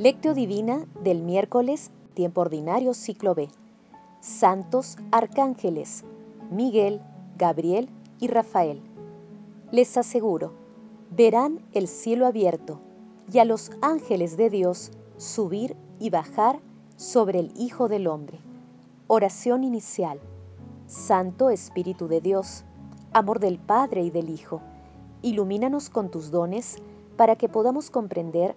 Lectio Divina del miércoles, tiempo ordinario, ciclo B. Santos Arcángeles, Miguel, Gabriel y Rafael. Les aseguro, verán el cielo abierto y a los ángeles de Dios subir y bajar sobre el Hijo del Hombre. Oración inicial. Santo Espíritu de Dios, amor del Padre y del Hijo, ilumínanos con tus dones para que podamos comprender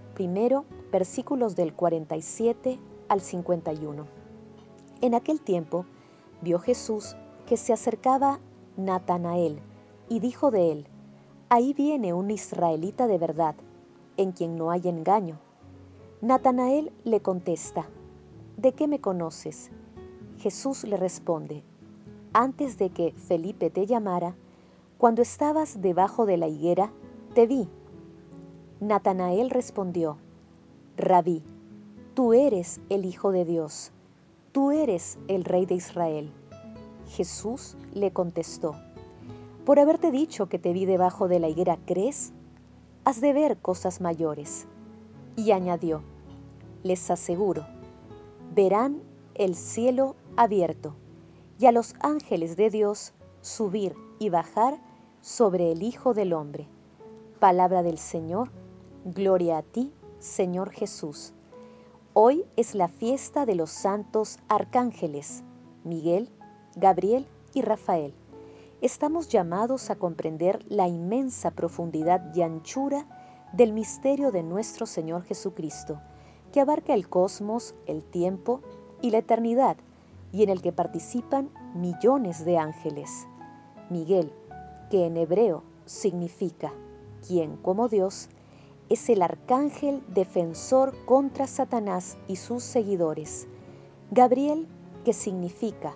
primero, versículos del 47 al 51. En aquel tiempo vio Jesús que se acercaba Natanael y dijo de él, Ahí viene un israelita de verdad, en quien no hay engaño. Natanael le contesta, ¿De qué me conoces? Jesús le responde, Antes de que Felipe te llamara, cuando estabas debajo de la higuera, te vi. Natanael respondió, Rabí, tú eres el Hijo de Dios Tú eres el rey de Israel. Jesús le contestó, por haberte dicho que te vi debajo de la higuera, ¿crees? Has de ver cosas mayores. Y añadió, les aseguro, verán el cielo abierto y a los ángeles de Dios subir y bajar sobre el Hijo del Hombre. Palabra del Señor, gloria a ti, Señor Jesús. Hoy es la fiesta de los santos arcángeles, Miguel, Gabriel y Rafael. Estamos llamados a comprender la inmensa profundidad y anchura del misterio de nuestro Señor Jesucristo, que abarca el cosmos, el tiempo y la eternidad, y en el que participan millones de ángeles. Miguel, que en hebreo significa quien como Dios, es el arcángel defensor contra Satanás y sus seguidores. Gabriel, que significa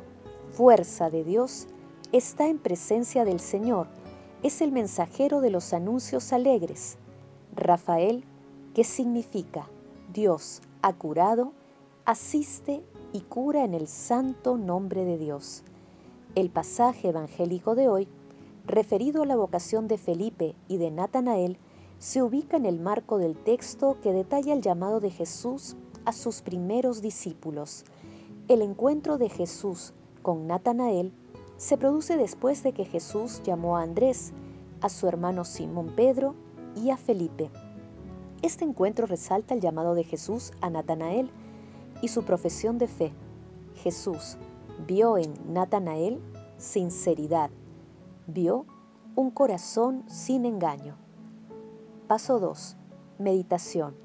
fuerza de Dios, está en presencia del Señor, es el mensajero de los anuncios alegres. Rafael, que significa Dios ha curado, asiste y cura en el santo nombre de Dios. El pasaje evangélico de hoy, referido a la vocación de Felipe y de Natanael, se ubica en el marco del texto que detalla el llamado de Jesús a sus primeros discípulos. El encuentro de Jesús con Natanael se produce después de que Jesús llamó a Andrés, a su hermano Simón Pedro y a Felipe. Este encuentro resalta el llamado de Jesús a Natanael y su profesión de fe. Jesús vio en Natanael sinceridad, vio un corazón sin engaño. Paso 2. Meditación.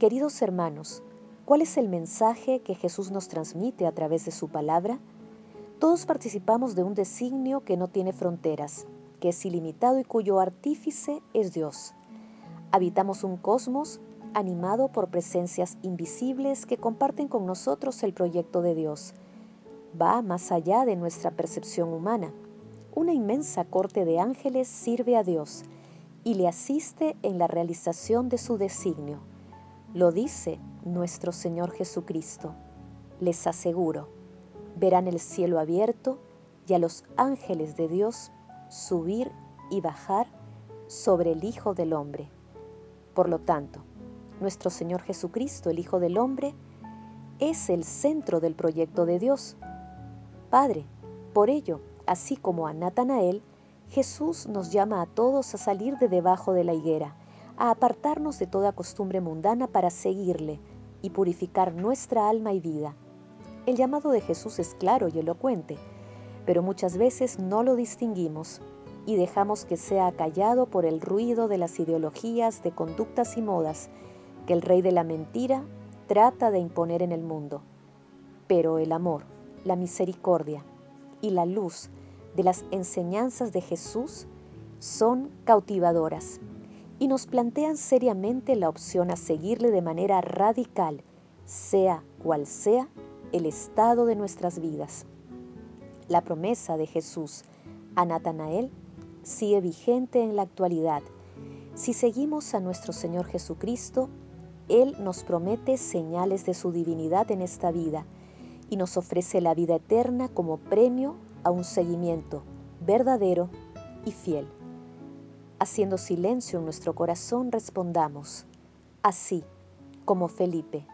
Queridos hermanos, ¿cuál es el mensaje que Jesús nos transmite a través de su palabra? Todos participamos de un designio que no tiene fronteras, que es ilimitado y cuyo artífice es Dios. Habitamos un cosmos animado por presencias invisibles que comparten con nosotros el proyecto de Dios. Va más allá de nuestra percepción humana. Una inmensa corte de ángeles sirve a Dios y le asiste en la realización de su designio. Lo dice nuestro Señor Jesucristo. Les aseguro, verán el cielo abierto y a los ángeles de Dios subir y bajar sobre el Hijo del Hombre. Por lo tanto, nuestro Señor Jesucristo, el Hijo del Hombre, es el centro del proyecto de Dios. Padre, por ello, así como a Natanael, Jesús nos llama a todos a salir de debajo de la higuera, a apartarnos de toda costumbre mundana para seguirle y purificar nuestra alma y vida. El llamado de Jesús es claro y elocuente, pero muchas veces no lo distinguimos y dejamos que sea acallado por el ruido de las ideologías, de conductas y modas que el rey de la mentira trata de imponer en el mundo. Pero el amor, la misericordia y la luz de las enseñanzas de Jesús son cautivadoras y nos plantean seriamente la opción a seguirle de manera radical, sea cual sea el estado de nuestras vidas. La promesa de Jesús a Natanael sigue vigente en la actualidad. Si seguimos a nuestro Señor Jesucristo, Él nos promete señales de su divinidad en esta vida y nos ofrece la vida eterna como premio a un seguimiento verdadero y fiel. Haciendo silencio en nuestro corazón, respondamos, así como Felipe.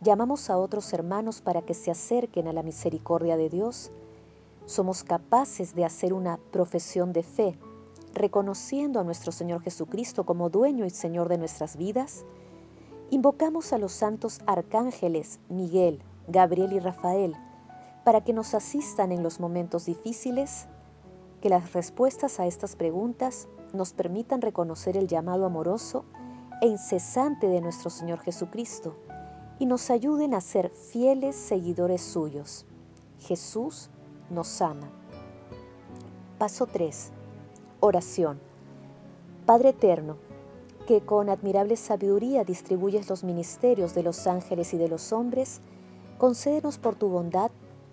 Llamamos a otros hermanos para que se acerquen a la misericordia de Dios. Somos capaces de hacer una profesión de fe, reconociendo a nuestro Señor Jesucristo como dueño y Señor de nuestras vidas. Invocamos a los santos arcángeles Miguel, Gabriel y Rafael para que nos asistan en los momentos difíciles, que las respuestas a estas preguntas nos permitan reconocer el llamado amoroso e incesante de nuestro Señor Jesucristo y nos ayuden a ser fieles seguidores suyos. Jesús nos ama. Paso 3. Oración. Padre Eterno, que con admirable sabiduría distribuyes los ministerios de los ángeles y de los hombres, concédenos por tu bondad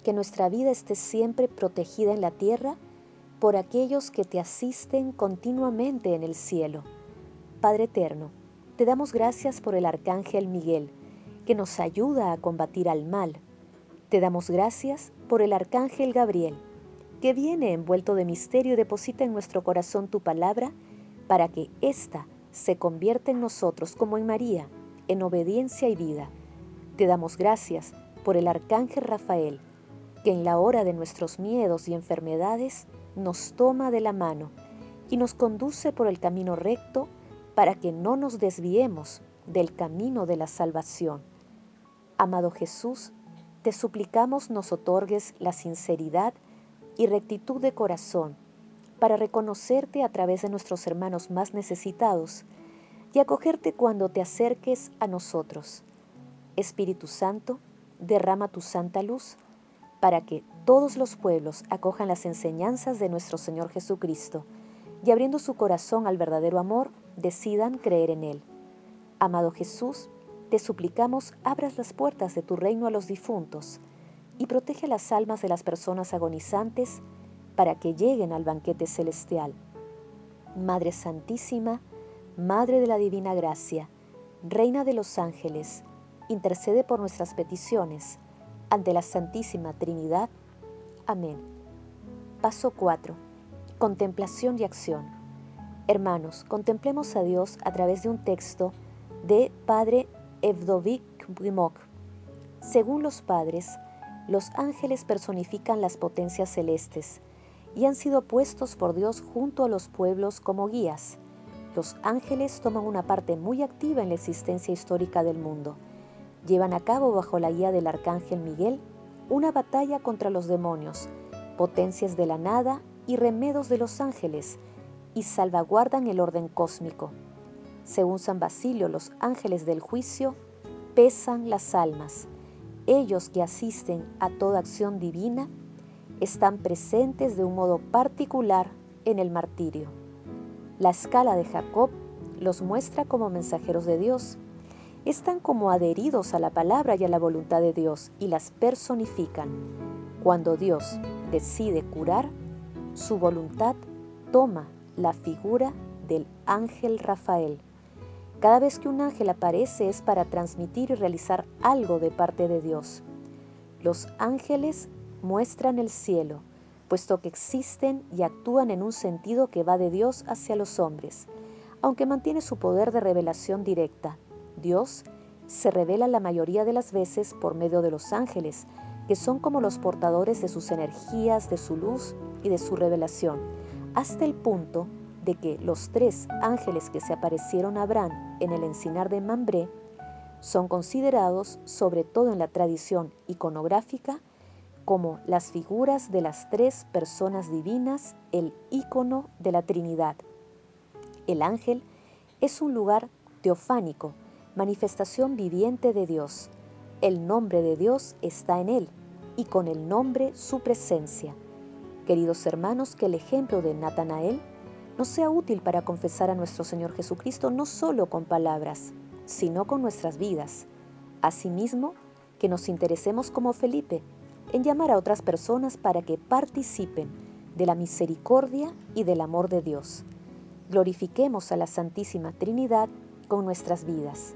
que nuestra vida esté siempre protegida en la tierra por aquellos que te asisten continuamente en el cielo. Padre Eterno, te damos gracias por el Arcángel Miguel, que nos ayuda a combatir al mal. Te damos gracias por el Arcángel Gabriel, que viene envuelto de misterio y deposita en nuestro corazón tu palabra para que ésta se convierta en nosotros como en María, en obediencia y vida. Te damos gracias por el Arcángel Rafael, que en la hora de nuestros miedos y enfermedades nos toma de la mano y nos conduce por el camino recto para que no nos desviemos del camino de la salvación. Amado Jesús, te suplicamos nos otorgues la sinceridad y rectitud de corazón para reconocerte a través de nuestros hermanos más necesitados y acogerte cuando te acerques a nosotros. Espíritu Santo, derrama tu santa luz para que todos los pueblos acojan las enseñanzas de nuestro Señor Jesucristo y abriendo su corazón al verdadero amor, decidan creer en Él. Amado Jesús, te suplicamos abras las puertas de tu reino a los difuntos y protege las almas de las personas agonizantes para que lleguen al banquete celestial. Madre Santísima, Madre de la Divina Gracia, Reina de los Ángeles, intercede por nuestras peticiones ante la Santísima Trinidad. Amén. Paso 4. Contemplación y acción. Hermanos, contemplemos a Dios a través de un texto de Padre Evdovik Brimok. Según los padres, los ángeles personifican las potencias celestes y han sido puestos por Dios junto a los pueblos como guías. Los ángeles toman una parte muy activa en la existencia histórica del mundo llevan a cabo bajo la guía del arcángel Miguel una batalla contra los demonios, potencias de la nada y remedos de los ángeles, y salvaguardan el orden cósmico. Según San Basilio, los ángeles del juicio pesan las almas. Ellos que asisten a toda acción divina están presentes de un modo particular en el martirio. La escala de Jacob los muestra como mensajeros de Dios están como adheridos a la palabra y a la voluntad de Dios y las personifican. Cuando Dios decide curar, su voluntad toma la figura del ángel Rafael. Cada vez que un ángel aparece es para transmitir y realizar algo de parte de Dios. Los ángeles muestran el cielo, puesto que existen y actúan en un sentido que va de Dios hacia los hombres, aunque mantiene su poder de revelación directa Dios se revela la mayoría de las veces por medio de los ángeles, que son como los portadores de sus energías, de su luz y de su revelación, hasta el punto de que los tres ángeles que se aparecieron a Abraham en el encinar de Mambré son considerados, sobre todo en la tradición iconográfica, como las figuras de las tres personas divinas, el ícono de la Trinidad. El ángel es un lugar teofánico, manifestación viviente de Dios. El nombre de Dios está en él y con el nombre su presencia. Queridos hermanos, que el ejemplo de Natanael nos sea útil para confesar a nuestro Señor Jesucristo no solo con palabras, sino con nuestras vidas. Asimismo, que nos interesemos como Felipe en llamar a otras personas para que participen de la misericordia y del amor de Dios. Glorifiquemos a la Santísima Trinidad con nuestras vidas.